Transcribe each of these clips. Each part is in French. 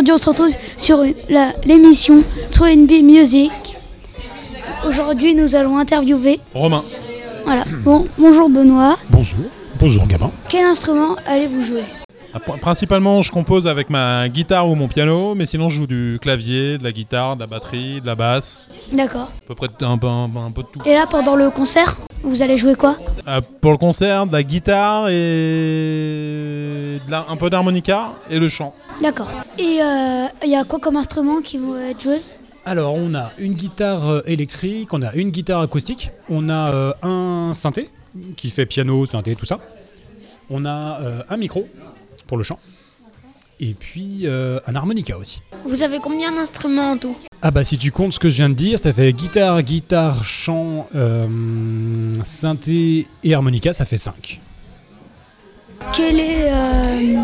Aujourd'hui on se retrouve sur l'émission B Music. Aujourd'hui nous allons interviewer. Romain. Voilà. Bon, bonjour Benoît. Bonjour. Bonjour gamin. Quel instrument allez-vous jouer? Principalement, je compose avec ma guitare ou mon piano, mais sinon, je joue du clavier, de la guitare, de la batterie, de la basse, D'accord. à peu près un, peu- un- un peu de tout. Et là pendant le concert, vous allez jouer quoi? Euh, pour le concert, de la guitare et de la- un peu d'harmonica et le chant. D'accord. Et euh, il y a quoi comme instrument qui va être joué Alors, on a une guitare euh, électrique, on a une guitare acoustique, on a euh, un synthé qui fait piano, synthé, tout ça. On a euh, un micro pour le chant. Et puis euh, un harmonica aussi. Vous avez combien d'instruments en tout? Ah bah si tu comptes ce que je viens de dire, ça fait guitare, guitare, chant, euh, synthé et harmonica, ça fait 5. Quelle est euh,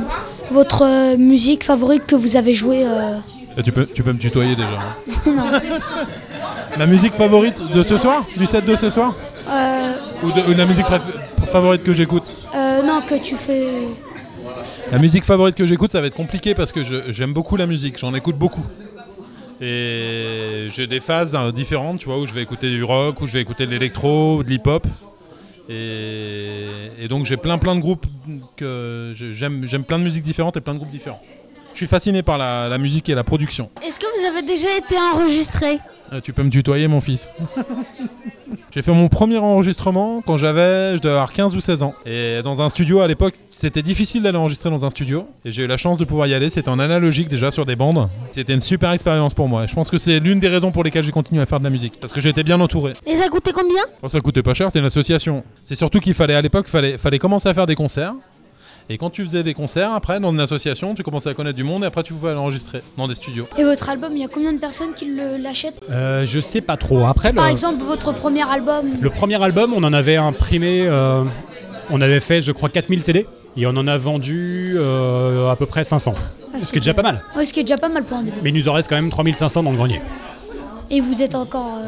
votre euh, musique favorite que vous avez jouée euh Et tu, peux, tu peux me tutoyer déjà. hein. La musique favorite de ce soir? Du set de ce soir? Euh, Ou, de, la musique favorite que j'écoute? Euh, non, que tu fais. La musique favorite que j'écoute, ça va être compliqué parce que j'aime beaucoup la musique, j'en écoute beaucoup. Et j'ai des phases hein, différentes, tu vois, où je vais écouter du rock, où je vais écouter de l'électro, de l'hip-hop. Et, donc j'ai plein plein de groupes que j'aime, j'aime plein de musiques différentes et plein de groupes différents. Je suis fasciné par la musique et la production. Est-ce que vous avez déjà été enregistré? Euh, tu peux me tutoyer mon fils. J'ai fait mon premier enregistrement quand j'avais, je devais avoir 15 ou 16 ans. Et dans un studio à l'époque, c'était difficile d'aller enregistrer dans un studio. Et j'ai eu la chance de pouvoir y aller. C'était en analogique déjà sur des bandes. C'était une super expérience pour moi. Et je pense que c'est l'une des raisons pour lesquelles j'ai continué à faire de la musique. Parce que j'étais bien entouré. Et ça coûtait combien? Bon, ça coûtait pas cher, c'est une association. C'est surtout qu'il fallait à l'époque, fallait, fallait commencer à faire des concerts. Et quand tu faisais des concerts, après, dans une association, tu commençais à connaître du monde et après tu pouvais aller enregistrer dans des studios. Et votre album, il y a combien de personnes qui l'achètent Euh, je sais pas trop. Après, le, Par exemple, votre premier album. le premier album, on en avait imprimé, euh, on avait fait, je crois, 4000 CD. Et on en a vendu euh, à peu près 500. Ah, Ce qui est déjà pas mal. Ouais, ce qui est déjà pas mal pour un début. Mais il nous en reste quand même 3500 dans le grenier. Et vous êtes encore.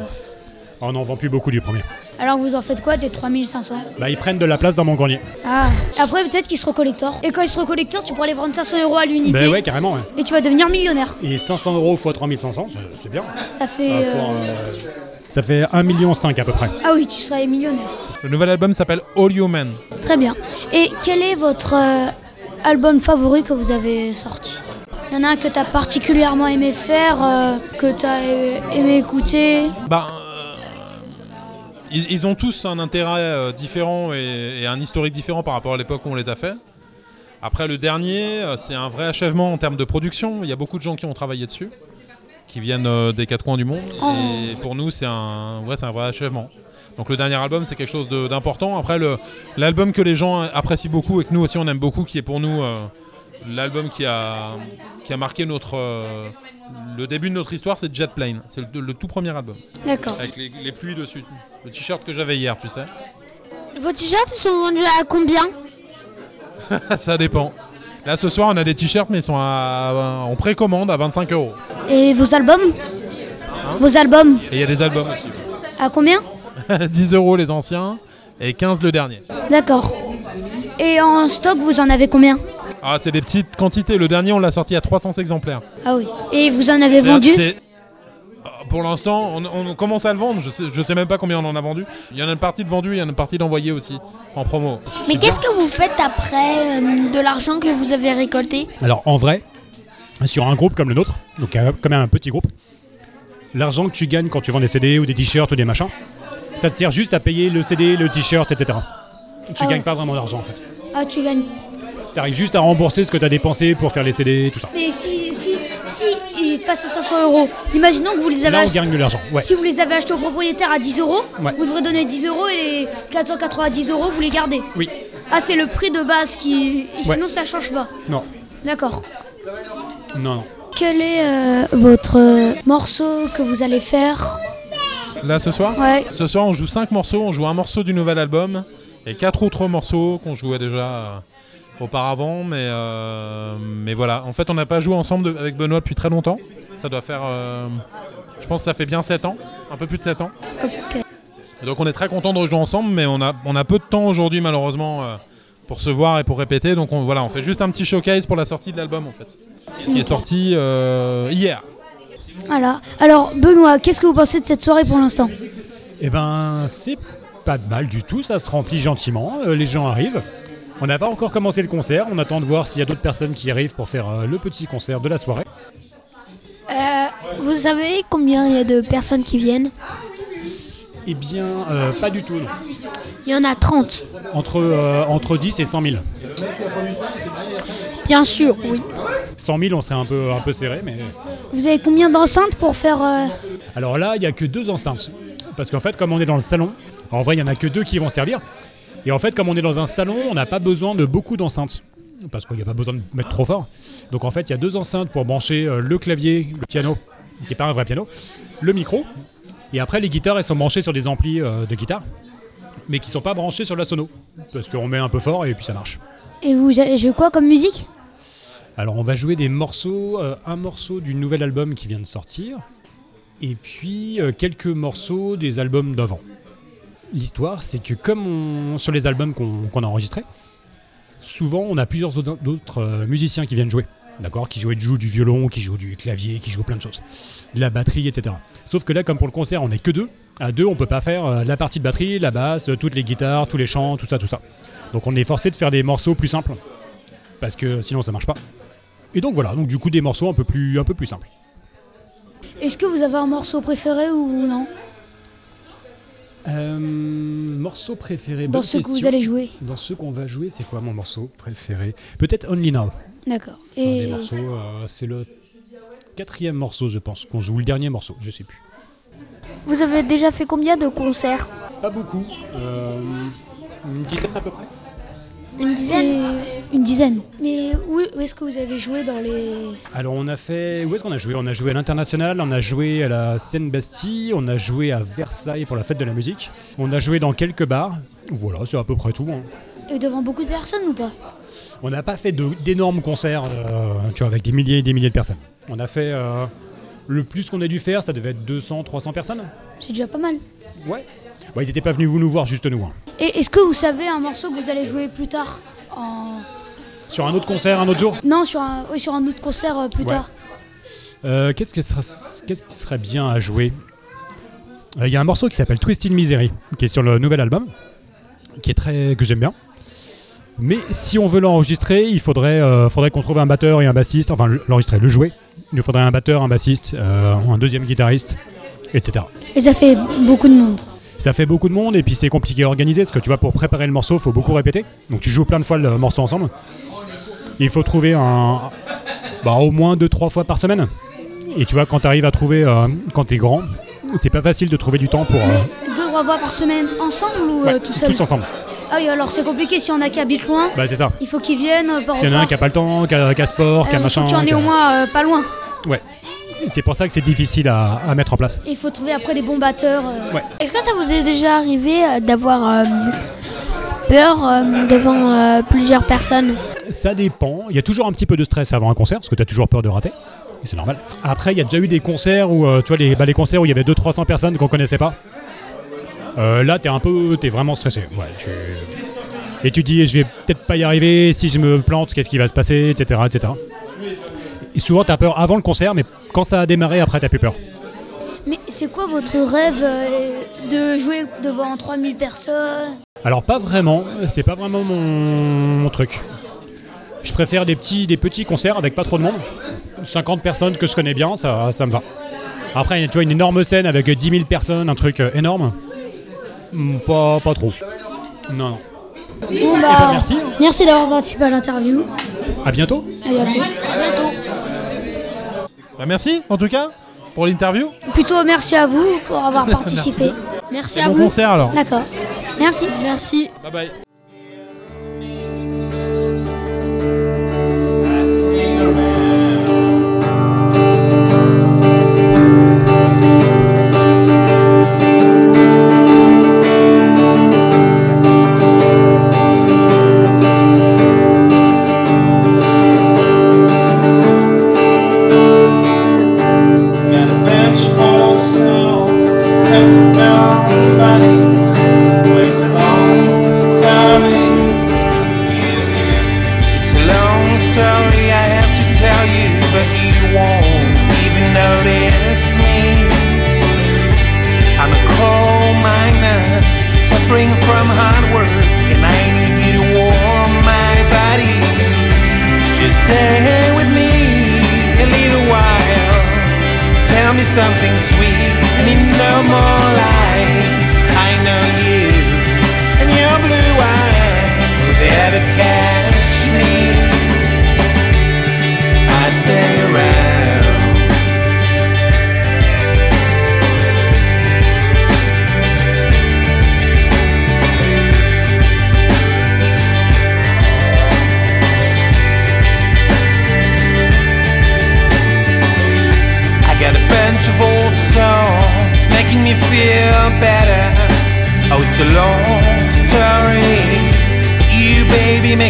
Euh, On n'en vend plus beaucoup du premier. Alors vous en faites quoi des 3500 Bah, ils prennent de la place dans mon grenier. Ah. Après, peut-être qu'ils seront collecteurs. Et quand ils seront collecteurs, tu pourras les vendre 500 euros à l'unité. Bah ouais, carrément. ouais. Et tu vas devenir millionnaire. Et 500 euros x 3500, c'est- c'est bien. Ça fait. Euh, euh, pour, euh, ça fait 1,5 million à peu près. Ah oui, tu seras millionnaire. Le nouvel album s'appelle All Human. Très bien. Et quel est votre euh, album favori que vous avez sorti? Il y en a un que tu as particulièrement aimé faire, euh, que tu as aimé écouter? Bah, ils, ils ont tous un intérêt euh, différent et, et un historique différent par rapport à l'époque où on les a fait. Après, le dernier, euh, c'est un vrai achèvement en termes de production. Il y a beaucoup de gens qui ont travaillé dessus, qui viennent euh, des quatre coins du monde. Oh. Et pour nous, c'est un, ouais, un vrai achèvement. Donc le dernier album, c'est quelque chose d'important. Après, le- l'album que les gens apprécient beaucoup et que nous aussi on aime beaucoup, qui est pour nous euh, l'album qui a, qui a marqué notre, euh, le début de notre histoire, c'est Jet Plane. C'est le, le tout premier album. D'accord. Avec les, les pluies dessus. Le t-shirt que j'avais hier, tu sais. Vos t-shirts sont vendus à combien Ça dépend. Là, ce soir, on a des t-shirts, mais ils sont à- en précommande à 25 euros. Et vos albums Vos albums Et il y a des albums aussi. À combien 10 euros les anciens et 15 le dernier. D'accord. Et en stock, vous en avez combien Ah, c'est des petites quantités. Le dernier, on l'a sorti à 300 exemplaires. Ah oui. Et vous en avez vendu Ah, Pour l'instant, on, on commence à le vendre? Je sais, je sais même pas combien on en a vendu. Il y en a une partie de vendu, il y en a une partie d'envoyée aussi en promo. Mais qu'est-ce que vous faites après euh, de l'argent que vous avez récolté? Alors en vrai, sur un groupe comme le nôtre, donc euh, quand même un petit groupe, l'argent que tu gagnes quand tu vends des CD ou des t-shirts ou des machins, ça te sert juste à payer le CD, le t-shirt, etc. Tu Ah gagnes ouais. pas vraiment d'argent en fait. Ah, tu gagnes. Tu arrives juste à rembourser ce que tu as dépensé pour faire les CD, tout ça. Mais si, si, si, ils passent à 500 euros, imaginons que vous les avez Là, on achetés. gagne de l'argent. Ouais. Si vous les avez achetés au propriétaire à 10 euros, Ouais. vous devrez donner 10 euros et les 490 euros, vous les gardez. Oui. Ah, c'est le prix de base qui. et Ouais. Sinon, ça change pas. Non. D'accord. Non, non. quel est euh, votre euh, morceau que vous allez faire? Là ce soir? Ouais. Ce soir on joue 5 morceaux, on joue un morceau du nouvel album et quatre autres morceaux qu'on jouait déjà euh, auparavant, mais, euh, mais voilà. En fait on n'a pas joué ensemble de- avec Benoît depuis très longtemps. Ça doit faire, euh, je pense que ça fait bien 7 ans, un peu plus de 7 ans. Et donc on est très content de rejouer ensemble, mais on a, on a peu de temps aujourd'hui malheureusement euh, pour se voir et pour répéter. Donc on, voilà, on fait juste un petit showcase pour la sortie de l'album en fait, qui est sorti euh, hier. Voilà. Alors, Benoît, qu'est-ce que vous pensez de cette soirée pour l'instant? Eh ben, c'est pas de mal du tout, ça se remplit gentiment, euh, les gens arrivent. On n'a pas encore commencé le concert, on attend de voir s'il y a d'autres personnes qui arrivent pour faire euh, le petit concert de la soirée. Euh, vous savez combien il y a de personnes qui viennent? Eh bien, euh, pas du tout. non. Il y en a 30. Entre, euh, entre 10 et 100 000. Bien sûr, oui. 100 000, on serait un peu, un peu serré, mais... Vous avez combien d'enceintes pour faire Alors là, il n'y a que deux enceintes. Parce qu'en fait, comme on est dans le salon, en vrai, il n'y en a que deux qui vont servir. Et en fait, comme on est dans un salon, on n'a pas besoin de beaucoup d'enceintes. Parce qu'il n'y a pas besoin de mettre trop fort. Donc en fait, il y a deux enceintes pour brancher euh, le clavier, le piano, qui n'est pas un vrai piano, le micro. Et après, les guitares, elles sont branchées sur des amplis euh, de guitare, mais qui ne sont pas branchées sur la sono. Parce qu'on met un peu fort et puis ça marche. Et vous avez joué quoi comme musique? Alors on va jouer des morceaux, euh, un morceau du nouvel album qui vient de sortir, et puis quelques morceaux des albums d'avant. L'histoire, c'est que comme sur les albums qu'on a enregistrés, souvent on a plusieurs autres, euh, musiciens qui viennent jouer. D'accord? Qui jouent, du violon, qui jouent du clavier, qui jouent plein de choses. De la batterie, etc. Sauf que là, comme pour le concert, on n'est que deux. À deux, on peut pas faire euh, la partie de batterie, la basse, toutes les guitares, tous les chants, tout ça, tout ça. Donc on est forcé de faire des morceaux plus simples. Parce que sinon ça marche pas. Et donc voilà, donc du coup des morceaux un peu plus, un peu plus simples. Est-ce que vous avez un morceau préféré ou non? Euh, morceau préféré Dans ceux que vous allez jouer Dans ceux qu'on va jouer, c'est quoi mon morceau préféré? Peut-être Only Now. D'accord. C'est des morceaux, euh, c'est le quatrième morceau, je pense, qu'on joue, ou le dernier morceau, je sais plus. Vous avez déjà fait combien de concerts? Pas beaucoup. Euh, une dizaine à peu près. Une dizaine et une dizaine. Mais où, où est-ce que vous avez joué dans les... Alors on a fait, où est-ce qu'on a joué? On a joué à l'international, on a joué à la Seine-Bastille, on a joué à Versailles pour la fête de la musique, on a joué dans quelques bars. Voilà, c'est à peu près tout. hein. et devant beaucoup de personnes ou pas? On n'a pas fait de- d'énormes concerts, euh, tu vois, avec des milliers et des milliers de personnes. On a fait euh, le plus qu'on a dû faire, ça devait être 200, 300 personnes. C'est déjà pas mal. Ouais. Ils n'étaient pas venus vous nous voir, juste nous. hein. Et est-ce que vous savez un morceau que vous allez jouer plus tard en... Sur un autre concert, un autre jour? Non, sur un, oui, sur un autre concert euh, plus Ouais. tard. Euh, Qu'est-ce que sera- qu'est-ce qui serait bien à jouer? Euh, Il y a un morceau qui s'appelle Twisted Misery, qui est sur le nouvel album, qui est très que j'aime bien. Mais si on veut l'enregistrer, il faudrait, euh, faudrait qu'on trouve un batteur et un bassiste, enfin l'enregistrer, le jouer. Il nous faudrait un batteur, un bassiste, euh, un deuxième guitariste, etc. Et ça fait beaucoup de monde. Ça fait beaucoup de monde et puis c'est compliqué à organiser parce que tu vois, pour préparer le morceau, il faut beaucoup répéter. Donc tu joues plein de fois le morceau ensemble. Il faut trouver un. Bah, au moins 2-3 fois par semaine. Et tu vois, quand tu arrives à trouver, euh, quand tu es grand, c'est pas facile de trouver du temps pour. euh, Deux, trois fois par semaine ensemble ou ouais, euh, tout seul tous ensemble. Ah oui, alors c'est compliqué si on a qui habite loin. Bah, c'est ça. Il faut qu'ils viennent euh, S'il y en a un qui a pas le temps, qui a, qui a sport, qui a il faut machin. qu'il y en ait au moins euh, pas loin. C'est pour ça que c'est difficile à, à mettre en place. Il faut trouver après des bons batteurs. euh. Est-ce que ça vous est déjà arrivé euh, d'avoir euh, peur euh, devant euh, plusieurs personnes? Ça dépend. Il y a toujours un petit peu de stress avant un concert, parce que tu as toujours peur de rater. Et C'est normal. Après, il y a déjà eu des concerts où, euh, tu vois, les, bah, les concerts où il y avait 200-300 personnes qu'on connaissait pas. Euh, là, t'es un peu, t'es vraiment stressé. Ouais, tu- Et tu dis, je vais peut-être pas y arriver. Si je me plante, qu'est-ce qui va se passer, etc., etc. Souvent, t'as peur avant le concert, mais quand ça a démarré, après, t'as plus peur. Mais c'est quoi votre rêve euh, de jouer devant 3000 personnes? Alors pas vraiment, c'est pas vraiment mon, mon truc. Je préfère des petits, des petits concerts avec pas trop de monde. 50 personnes que je connais bien, ça, ça me va. Après, tu vois, une énorme scène avec 10 000 personnes, un truc euh, énorme. Hmm, Pas, pas trop. Non, non. Bon Eh ben, bah, merci. merci d'avoir participé à l'interview. À bientôt. À bientôt. Bah, merci en tout cas pour l'interview. Plutôt merci à vous pour avoir participé. merci à Bon vous. concert alors. D'accord. Merci. Merci. Bye bye.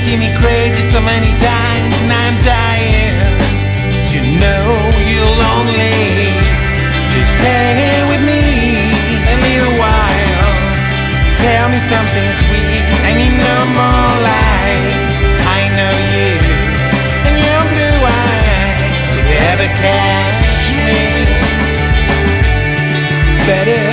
making me crazy so many times And I'm dying to know you're lonely. Just stay with me a little while. Tell me something sweet I need no more lies. I know you and your blue eyes will you ever catch me. Better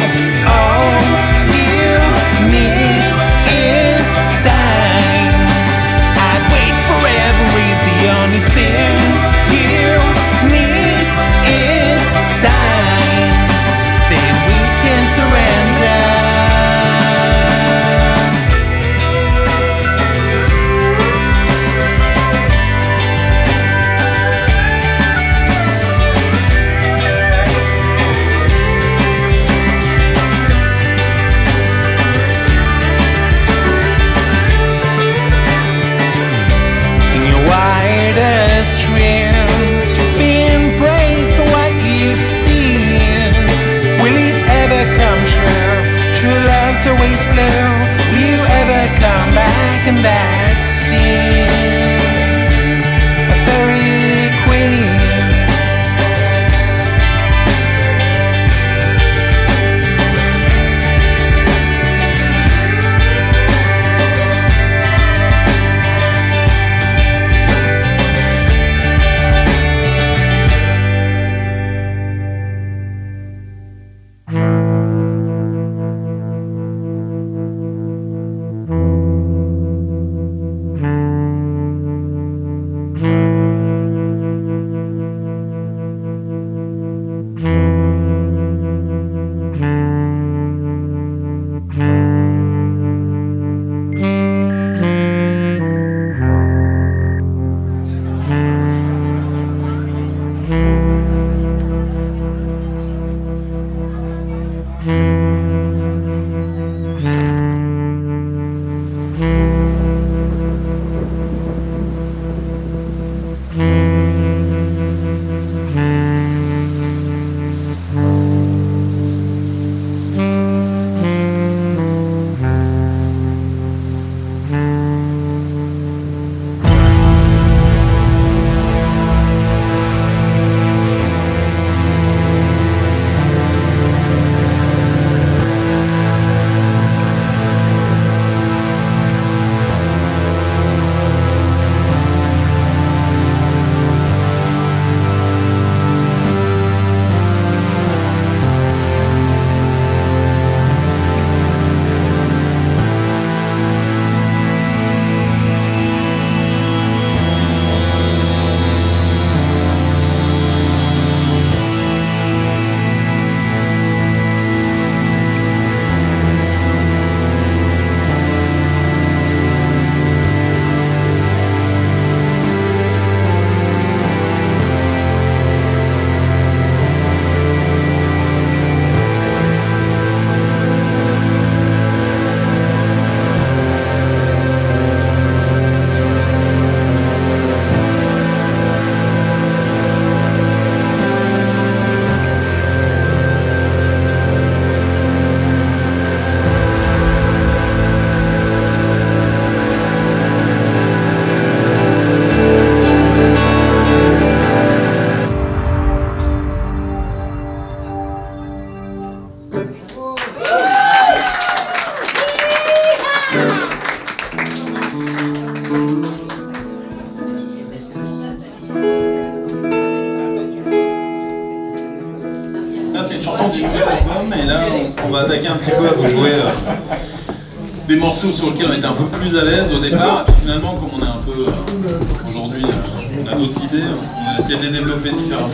sur lesquels on était un peu plus à l'aise au départ. Et finalement, comme on est un peu euh, aujourd'hui, euh, on a d'autres idées, on a essayé de les développer différemment.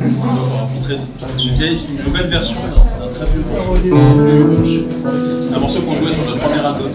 On va rencontrer une une nouvelle version d'un très vieux morceau. Un morceau qu'on jouait sur notre premier album.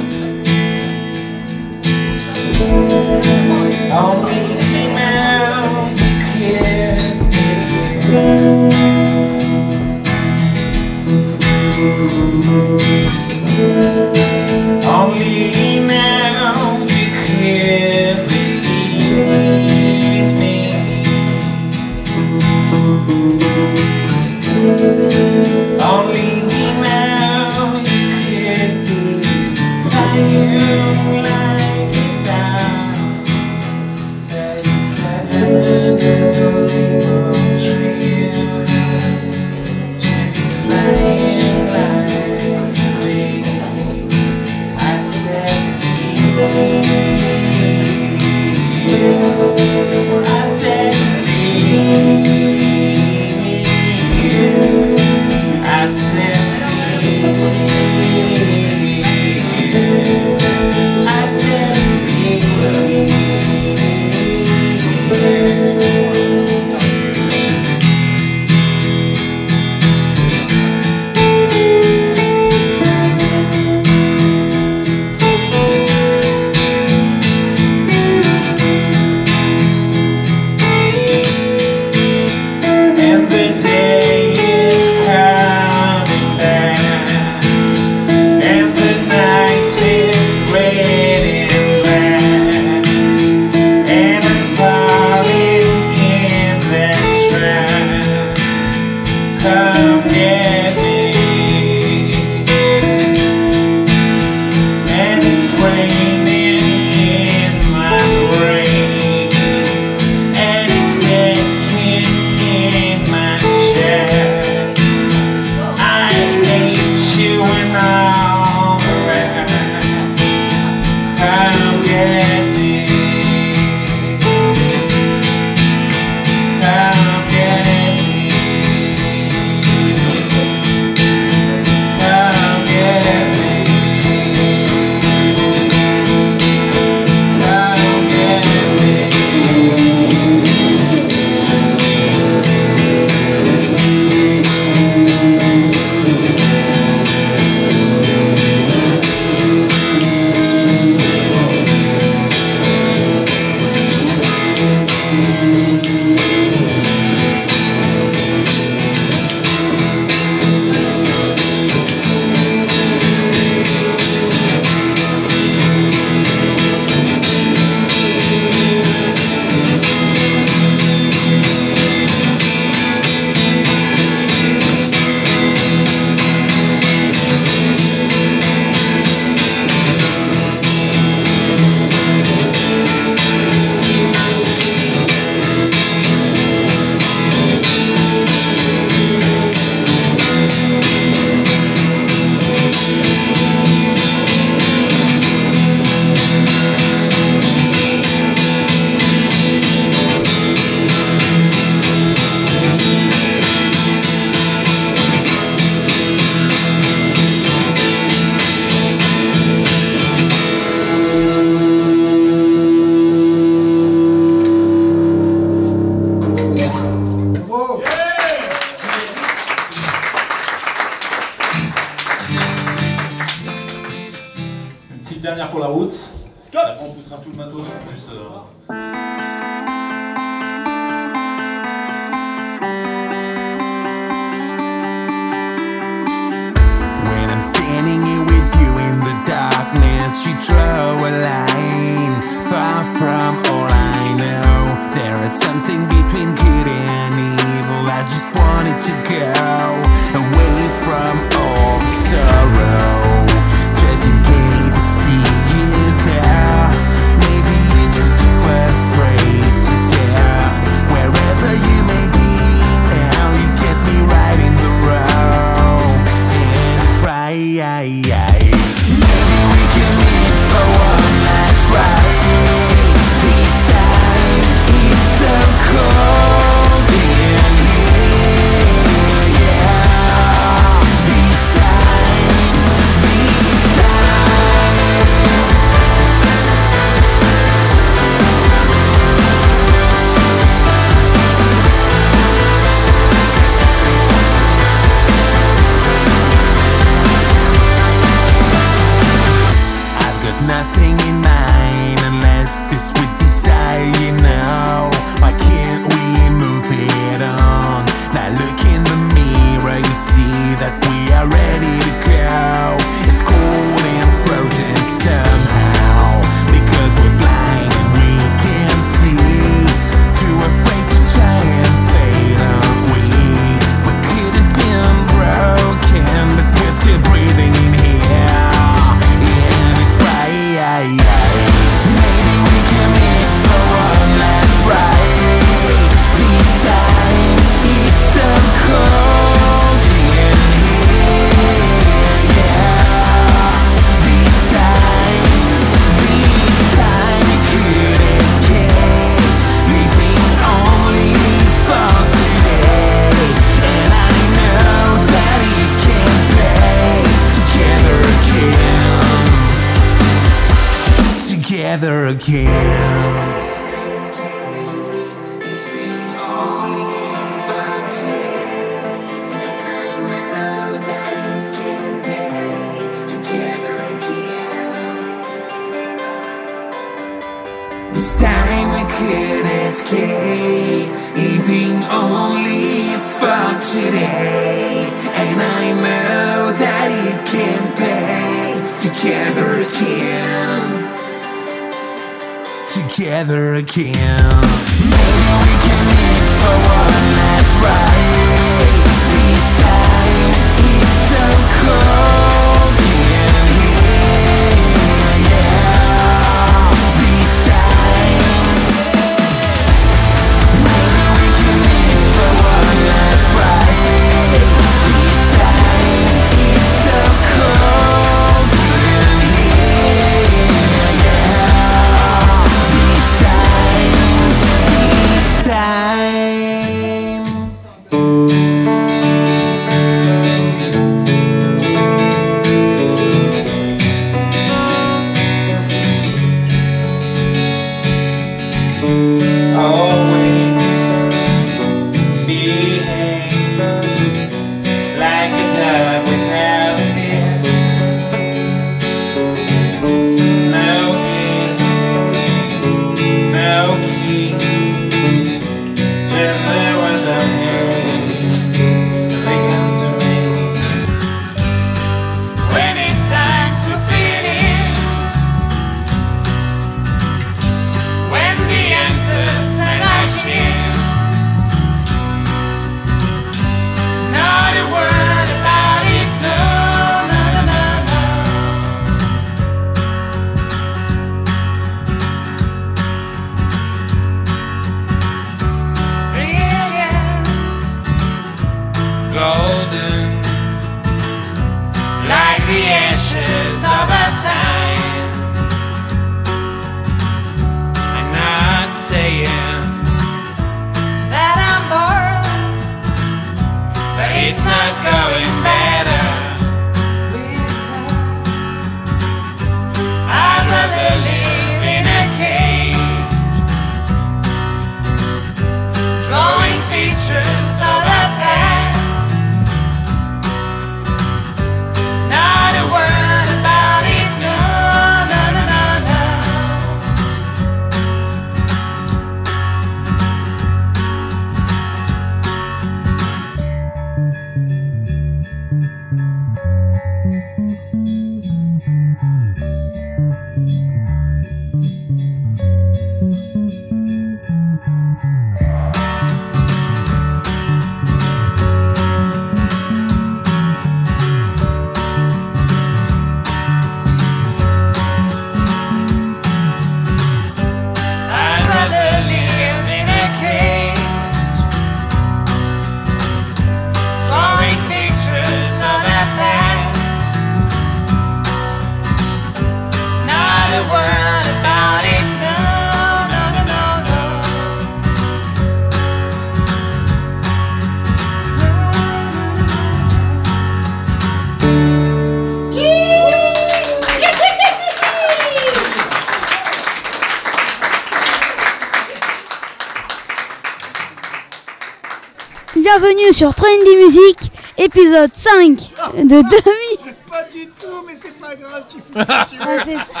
Sur Trendy Music, épisode 5 de demi. Pas du tout, mais c'est pas grave, tu fais ce que tu veux. Ah, ça.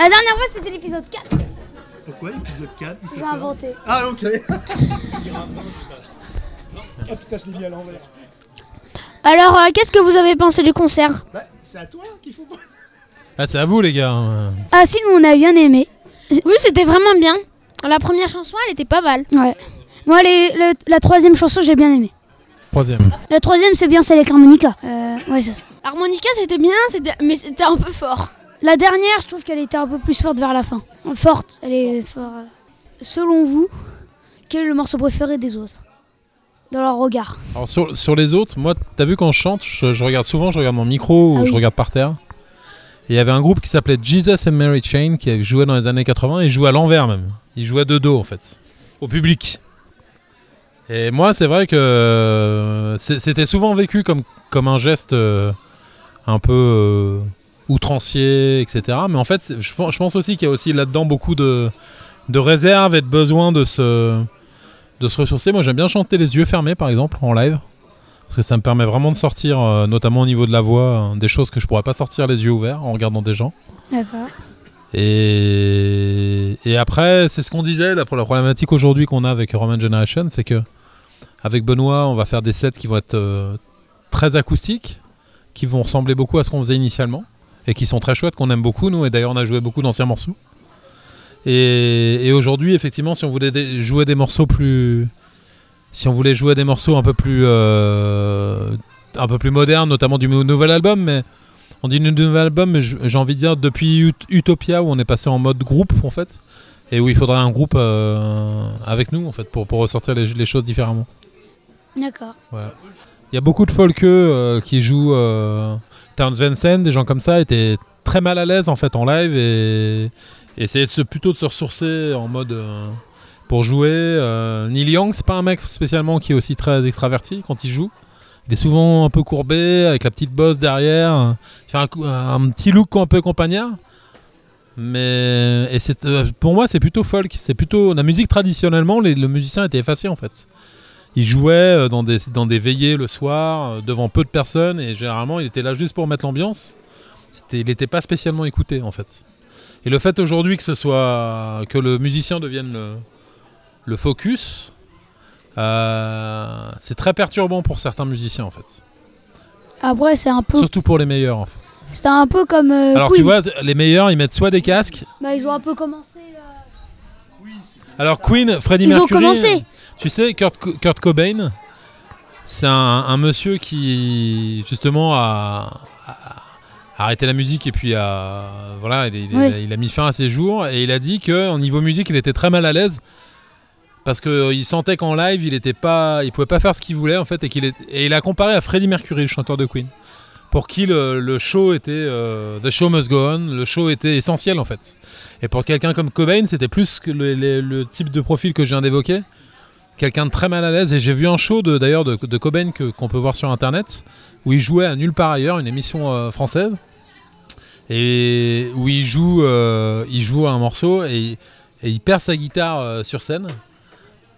La dernière fois c'était l'épisode 4 Pourquoi l'épisode 4 D'où que ça j'ai inventé. Ah, ok. Alors, euh, qu'est-ce que vous avez pensé du concert? Bah, c'est à toi qu'il faut. Ah, c'est à vous, les gars. hein. Ah si, nous on a bien aimé. Oui, c'était vraiment bien. La première chanson, elle était pas mal. Ouais. Moi les, le- la troisième chanson j'ai bien aimé. Troisième. La troisième c'est bien celle avec l'harmonica. Euh, ouais c'est ça. L'harmonica, c'était bien, c'était... mais c'était un peu fort. La dernière je trouve qu'elle était un peu plus forte vers la fin. Forte, elle est forte. Selon vous, quel est le morceau préféré des autres? Dans leur regard. Alors, sur, sur les autres, moi, t'as vu quand je chante, je, je regarde souvent, je regarde mon micro ou Ah je regarde par terre. Et il y avait un groupe qui s'appelait Jesus and Mary Chain qui jouait dans les années 80 et jouait à l'envers même. Il jouait de dos en fait, au public. Et moi, c'est vrai que euh, c'était souvent vécu comme, comme un geste euh, un peu euh, outrancier, etc. Mais en fait, je pense, aussi qu'il y a aussi là-dedans beaucoup de, de réserve et de besoin de se, de se ressourcer. Moi, j'aime bien chanter les yeux fermés, par exemple, en live. Parce que ça me permet vraiment de sortir, euh, notamment au niveau de la voix, euh, des choses que je pourrais pas sortir les yeux ouverts en regardant des gens. D'accord. Et, et après, c'est ce qu'on disait, la problématique aujourd'hui qu'on a avec Roman Generation, c'est que avec Benoît, on va faire des sets qui vont être euh, très acoustiques, qui vont ressembler beaucoup à ce qu'on faisait initialement, et qui sont très chouettes, qu'on aime beaucoup, nous, et d'ailleurs on a joué beaucoup d'anciens morceaux. Et, aujourd'hui, effectivement, si on voulait jouer des morceaux plus... Si on voulait jouer des morceaux un peu plus... euh, un peu plus modernes, notamment du nouvel album, mais on dit nouvel album, mais j'ai envie de dire depuis Ut- Utopia où on est passé en mode groupe en fait, et où il faudrait un groupe euh, avec nous en fait pour, ressortir les choses différemment. D'accord. Il y a beaucoup de folkeux euh, qui jouent euh, Towns Vincent, des gens comme ça étaient très mal à l'aise en fait en live et, et plutôt de se ressourcer en mode euh, pour jouer. Euh, Neil Young, c'est pas un mec spécialement qui est aussi très extraverti quand il joue. Il est souvent un peu courbé avec la petite bosse derrière. Il fait un, petit look un peu compagnard. Mais pour moi, c'est plutôt folk. C'est plutôt la musique traditionnellement. le musicien était effacé en fait. Il jouait euh, dans des, dans des veillées le soir, euh, devant peu de personnes, et généralement il était là juste pour mettre l'ambiance. C'était- il n'était pas spécialement écouté en fait. Et le fait aujourd'hui que ce soit que le musicien devienne le, le focus, euh, c'est très perturbant pour certains musiciens en fait. Après c'est un peu, Surtout pour les meilleurs. en fait. c'est un peu comme. euh, Alors Queen. tu vois, les meilleurs ils mettent soit des casques. Bah, ils ont un peu commencé. euh, Alors Queen, Freddie Ils ont Mercury. commencé. Tu sais, Kurt, Co- Kurt Cobain, c'est un, un monsieur qui justement a, arrêté la musique et puis a, voilà, il, il- Oui. il a mis fin à ses jours et il a dit que au niveau musique, il était très mal à l'aise parce qu'il sentait qu'en live, il était pas, il pouvait pas faire ce qu'il voulait en fait et qu'il est- et il a comparé à Freddie Mercury, le chanteur de Queen, pour qui le, le show était euh, the show must go on, le show était essentiel en fait. Et pour quelqu'un comme Cobain, c'était plus que le, le- le type de profil que je viens d'évoquer quelqu'un de très mal à l'aise. Et j'ai vu un show d'ailleurs de, de Cobain qu'on peut voir sur internet où il jouait à nulle part ailleurs une émission euh, française. Et où il joue euh, il joue un morceau et, il perd sa guitare euh, sur scène.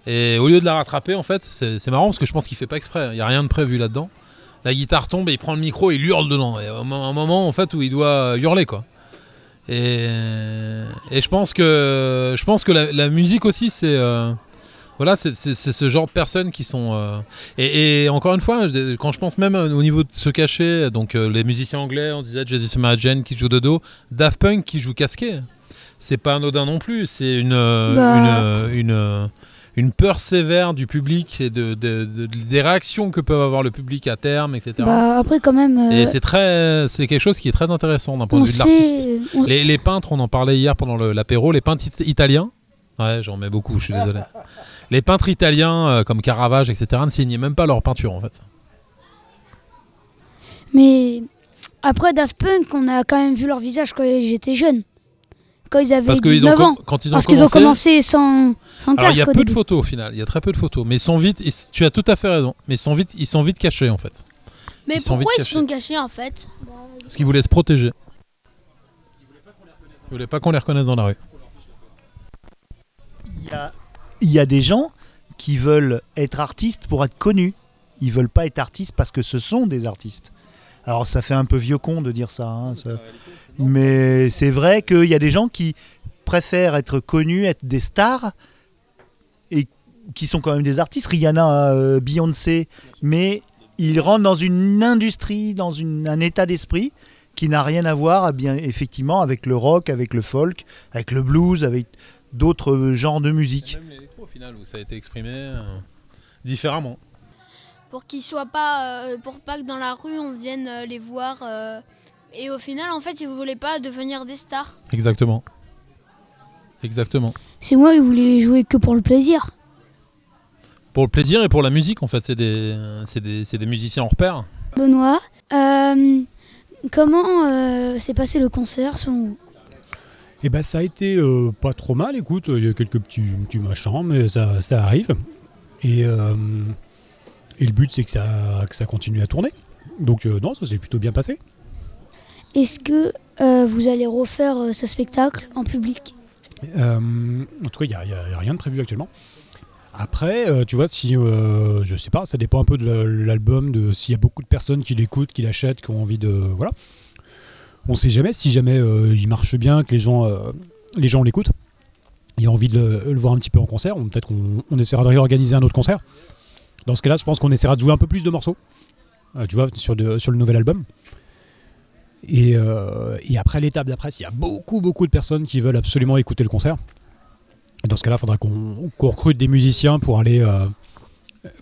Et au lieu de la rattraper en fait c'est marrant parce que je pense qu'il fait pas exprès il y a rien de prévu là dedans la guitare tombe et il prend le micro et il hurle dedans. Et un mo- un moment en fait où il doit hurler quoi. Et, et je pense que je pense que la, musique aussi c'est voilà, c'est ce genre de personnes qui sont. euh, et, et encore une fois, je- quand je pense même au niveau de se cacher, donc euh, les musiciens anglais, on disait Jesus Imagine qui joue de dos, Daft Punk qui joue casqué, c'est pas anodin non plus. C'est une, euh, Bah. une, euh, une, euh, une peur sévère du public et de, de- de- des réactions que peut avoir le public à terme, etc. Bah, après, quand même. euh, et c'est très, c'est quelque chose qui est très intéressant d'un point on de vue de l'artiste. sait. on- Les, les peintres, on en parlait hier pendant le- l'apéro, les peintres it- italiens, ouais, j'en mets beaucoup, je suis désolé. Les peintres italiens euh, comme Caravage, etc., ne signaient même pas leur peinture en fait. Mais après Daft Punk, on a quand même vu leur visage quand j'étais jeune. Quand ils avaient Parce qu'ils ont 19 ans. com- quand ils ont Parce qu'ils ont commencé, sans, sans alors il y a peu de photos au final, il y a très peu de photos, mais ils sont vite, ils- tu as tout à fait raison, mais ils sont vite, ils sont vite cachés en fait, Mais Ils pourquoi ils se sont cachés en fait? Parce qu'ils voulaient se protéger. Ils voulaient pas qu'on les reconnaisse dans la rue. Il y a, il y a des gens qui veulent être artistes pour être connus. ils veulent pas être artistes parce que ce sont des artistes. Alors ça fait un peu vieux con de dire ça, hein, ça- mais c'est vrai qu'il y a des gens qui préfèrent être connus, être des stars, et qui sont quand même des artistes. Rihanna, euh, Beyoncé, mais ils rentrent dans une industrie, dans une- un état d'esprit qui n'a rien à voir, eh bien effectivement, avec le rock, avec le folk, avec le blues, avec d'autres genres de musique. Même où ça a été exprimé euh, différemment. Pour qu'ils soient pas, euh, pour pas que dans la rue on vienne euh, les voir. euh, et au final, en fait, ils voulaient pas devenir des stars. Exactement. Exactement. C'est moi, ils voulaient jouer que pour le plaisir. Pour le plaisir et pour la musique en fait, c'est des, c'est des, c'est des musiciens en repère. Benoît, euh, comment euh, s'est passé le concert selon vous? Et ben ça a été euh, pas trop mal, écoute, il y a quelques petits, petits machins, mais ça, ça arrive. Et, euh, et le but c'est que ça, que ça continue à tourner. Donc euh, non, ça s'est plutôt bien passé. Est-ce que vous allez refaire ce spectacle en public? En tout cas, il n'y a, rien de prévu actuellement. Après, tu vois, si je sais pas, ça dépend un peu de la- l'album, de s'il y a beaucoup de personnes qui l'écoutent, qui l'achètent, qui ont envie de voilà. On sait jamais si jamais euh, il marche bien, que les gens, euh, les l'écoutent, et ont envie de le, voir un petit peu en concert. on- Peut-être qu'on on essaiera de réorganiser un autre concert. Dans ce cas-là, je pense qu'on essaiera de jouer un peu plus de morceaux, euh, tu vois, sur, le nouvel album. Et, après l'étape d'après, s'il y a beaucoup beaucoup de personnes qui veulent absolument écouter le concert, dans ce cas-là, il faudra qu'on recrute des musiciens pour aller,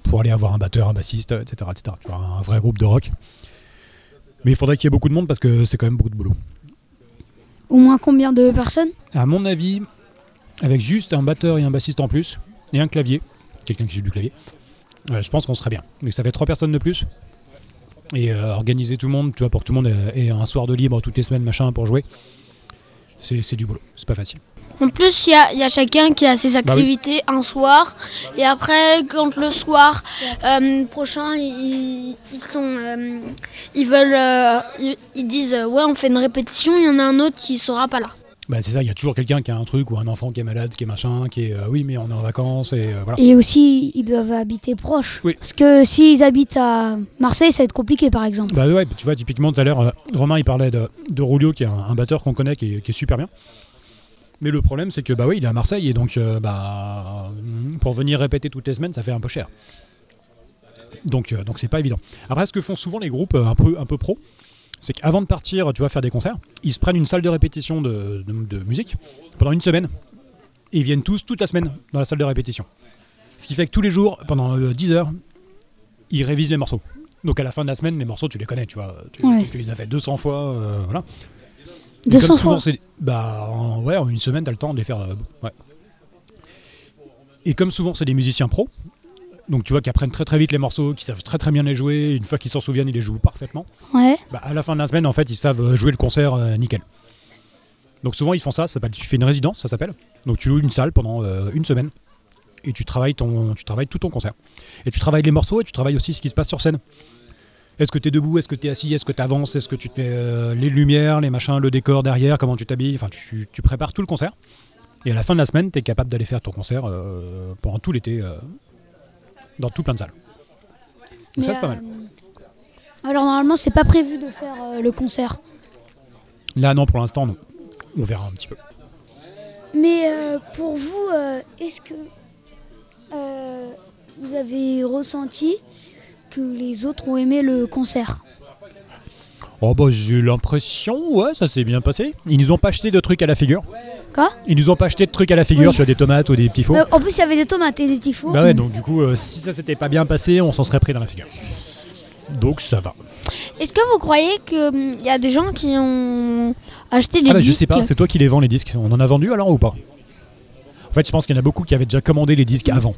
pour aller avoir un batteur, un bassiste, etc. etc. Tu vois, un vrai groupe de rock. Mais il faudrait qu'il y ait beaucoup de monde parce que c'est quand même beaucoup de boulot. Au moins combien de personnes À mon avis, avec juste un batteur et un bassiste en plus, et un clavier, quelqu'un qui joue du clavier, euh, je pense qu'on serait bien. Mais ça fait trois personnes de plus. Et euh, organiser tout le monde, tu vois, pour que tout le monde ait, un soir de libre toutes les semaines, machin, pour jouer, c'est c'est du boulot. C'est pas facile. En plus, il y y a chacun qui a ses Bah oui. activités un soir. Et après, quand le soir euh, prochain, ils, ils sont, euh, ils veulent, euh, ils, ils disent ouais, on fait une répétition. Il y en a un autre qui sera pas là. Bah, c'est ça, il y a toujours quelqu'un qui a un truc ou un enfant qui est malade, qui est machin, qui est euh, oui, mais on est en vacances et euh, voilà. Et aussi, ils doivent habiter proche. Oui. Parce que s'ils habitent à Marseille, ça va être compliqué par exemple. Bah ouais, tu vois, typiquement tout à l'heure, Romain il parlait de, de Rulio, qui est un, un batteur qu'on connaît, qui est, qui est super bien. Mais le problème, c'est que bah oui, il est à Marseille et donc euh, bah pour venir répéter toutes les semaines, ça fait un peu cher. Donc euh, donc c'est pas évident. Après, ce que font souvent les groupes euh, un peu un peu pro, c'est qu'avant de partir, tu vas faire des concerts, ils se prennent une salle de répétition de, de- de musique pendant une semaine et ils viennent tous toute la semaine dans la salle de répétition. Ce qui fait que tous les jours, pendant euh, 10 heures, ils révisent les morceaux. Donc à la fin de la semaine, les morceaux, tu les connais, tu vois. Tu, Ouais. tu les as fait 200 fois, euh, voilà. Et 200 comme souvent, fois c'est- Bah, en, ouais, en une semaine, t'as le temps de les faire. euh, ouais. Et comme souvent, c'est des musiciens pros, donc tu vois qu'ils apprennent très très vite les morceaux, qu'ils savent très très bien les jouer. Une fois qu'ils s'en souviennent, ils les jouent parfaitement. Ouais. Bah, à la fin de la semaine, en fait, ils savent euh, jouer le concert euh, nickel. Donc souvent, ils font ça. ça s'appelle- tu fais une résidence, ça s'appelle. Donc tu loues une salle pendant euh, une semaine et tu travailles, ton, tu travailles tout ton concert. Et tu travailles les morceaux et tu travailles aussi ce qui se passe sur scène. Est-ce que tu es debout? Est-ce que tu es assis? Est-ce que tu avances Est-ce que tu te mets euh, les lumières, les machins, le décor derrière? Comment tu t'habilles? Enfin, tu, tu prépares tout le concert. Et à la fin de la semaine, tu es capable d'aller faire ton concert euh, pendant tout l'été euh, dans tout plein de salles. Donc ça, c'est pas mal. Alors normalement, c'est pas prévu de faire le concert. Là, non, pour l'instant, non. On verra un petit peu. Mais pour vous, est-ce que vous avez ressenti que les autres ont aimé le concert Oh bah j'ai l'impression, ouais, ça s'est bien passé. Ils nous ont pas acheté de trucs à la figure. Quoi? Ils nous ont pas acheté de trucs à la figure, Oui. tu vois, des tomates ou des petits fours. Euh, En plus, il y avait des tomates et des petits fours. Bah ouais, donc du coup, euh, si ça s'était pas bien passé, on s'en serait pris dans la figure. Donc ça va. Est-ce que vous croyez qu'il y a des gens qui ont acheté des Ah bah je disques sais pas, c'est toi qui les vends les disques. On en a vendu alors ou pas? En fait, je pense qu'il y en a beaucoup qui avaient déjà commandé les disques avant.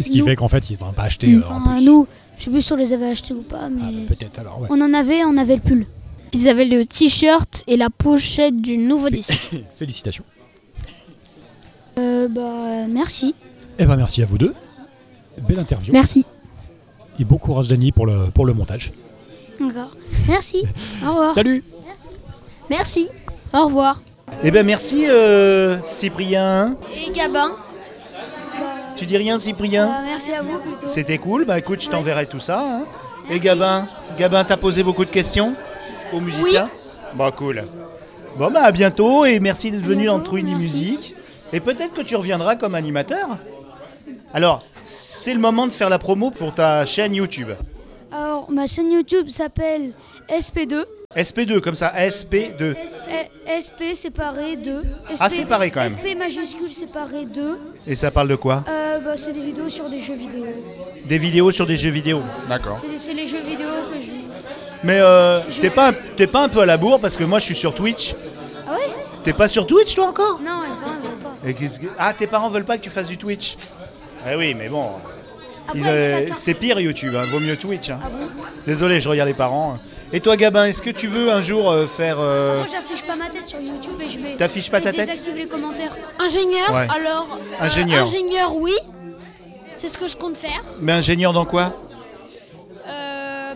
Ce qui Nous. fait qu'en fait, ils n'en ont pas acheté euh, en plus. nous, je sais plus si on les avait achetés ou pas, mais Ah bah, peut-être alors, ouais. on en avait, on avait le pull. Ils avaient le t-shirt et la pochette du nouveau disque. Félicitations. Euh, bah, merci. Eh ben merci à vous deux. Belle interview. Merci. Et bon courage Dani pour le, pour le montage. D'accord. Merci. Au revoir. Salut Merci. Au revoir. Eh ben merci euh, Cyprien. Et Gabin Tu dis rien, Cyprien Bah, merci à vous plutôt. C'était cool. Bah écoute, je t'enverrai tout ça. hein. Et Gabin Gabin, t'as posé beaucoup de questions aux musiciens Bon, cool. Bon, bah à bientôt et merci d'être venu dans merci. Musique. Et peut-être que tu reviendras comme animateur. Alors, c'est le moment de faire la promo pour ta chaîne YouTube. Alors, ma chaîne YouTube s'appelle SP2. SP2, comme ça, SP2. S- eh, SP séparé 2. Ah, séparé quand même. SP majuscule séparé 2. Et ça parle de quoi Euh, bah, c'est des vidéos sur des jeux vidéo. Des vidéos sur des jeux vidéo. D'accord. C'est les jeux vidéo que je joue. Mais euh, Je- t'es pas, pas un peu à la bourre parce que moi je suis sur Twitch. Ah ouais T'es pas sur Twitch toi encore Non, mes parents ne veulent pas. Et qu'est-ce que- Ah, tes parents veulent pas que tu fasses du Twitch Eh oui, mais bon. Euh, sert- c'est pire YouTube, hein, vaut mieux Twitch. hein. Ah bon Désolé, je regarde les parents. Et toi, Gabin, est-ce que tu veux un jour euh, faire. euh, Moi, j'affiche pas ma tête sur YouTube et je mets. T'affiches pas ta je tête désactive les commentaires. Ingénieur, Ouais. alors. euh, Ingénieur. ingénieur, oui. C'est ce que je compte faire. Mais ingénieur dans quoi? Euh,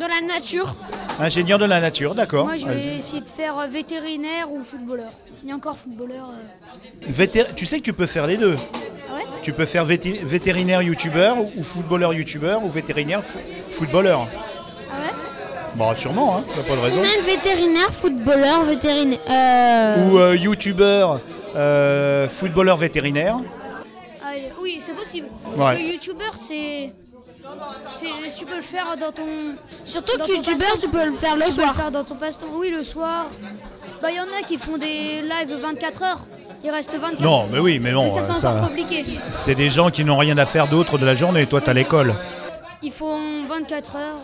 dans la nature. Ingénieur de la nature, d'accord. Moi, je vais Vas-y. essayer de faire euh, vétérinaire ou footballeur. Il y a encore footballeur. euh. Vétér- Tu sais que tu peux faire les deux. Ah ouais? Tu peux faire véti- vétérinaire youtubeur ou footballeur youtubeur ou vétérinaire fo- footballeur. Ah Bon, sûrement, hein, t'as pas de raison. Même vétérinaire, footballeur, vétérinaire. Euh, Ou euh, youtubeur, euh, footballeur vétérinaire. Ah, Oui, c'est possible. Parce Ouais. que youtubeur, c'est. c'est- Tu peux le faire dans ton. Surtout que youtubeur, tu peux le faire le Tu peux soir. le faire dans ton passe-temps. Oui, le soir. Bah, il y en a qui font des lives 24 heures. Il reste 24 Non, mais oui, mais bon, Mais ça, euh, c'est ça- encore compliqué. C'est des gens qui n'ont rien à faire d'autre de la journée. Toi, t'as l'école. Ils font 24 heures.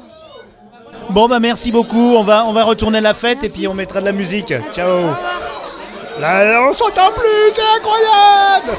Bon, bah merci beaucoup. On va, on va retourner à la fête et puis on mettra de la musique. Ciao. Là, on s'entend plus, c'est incroyable.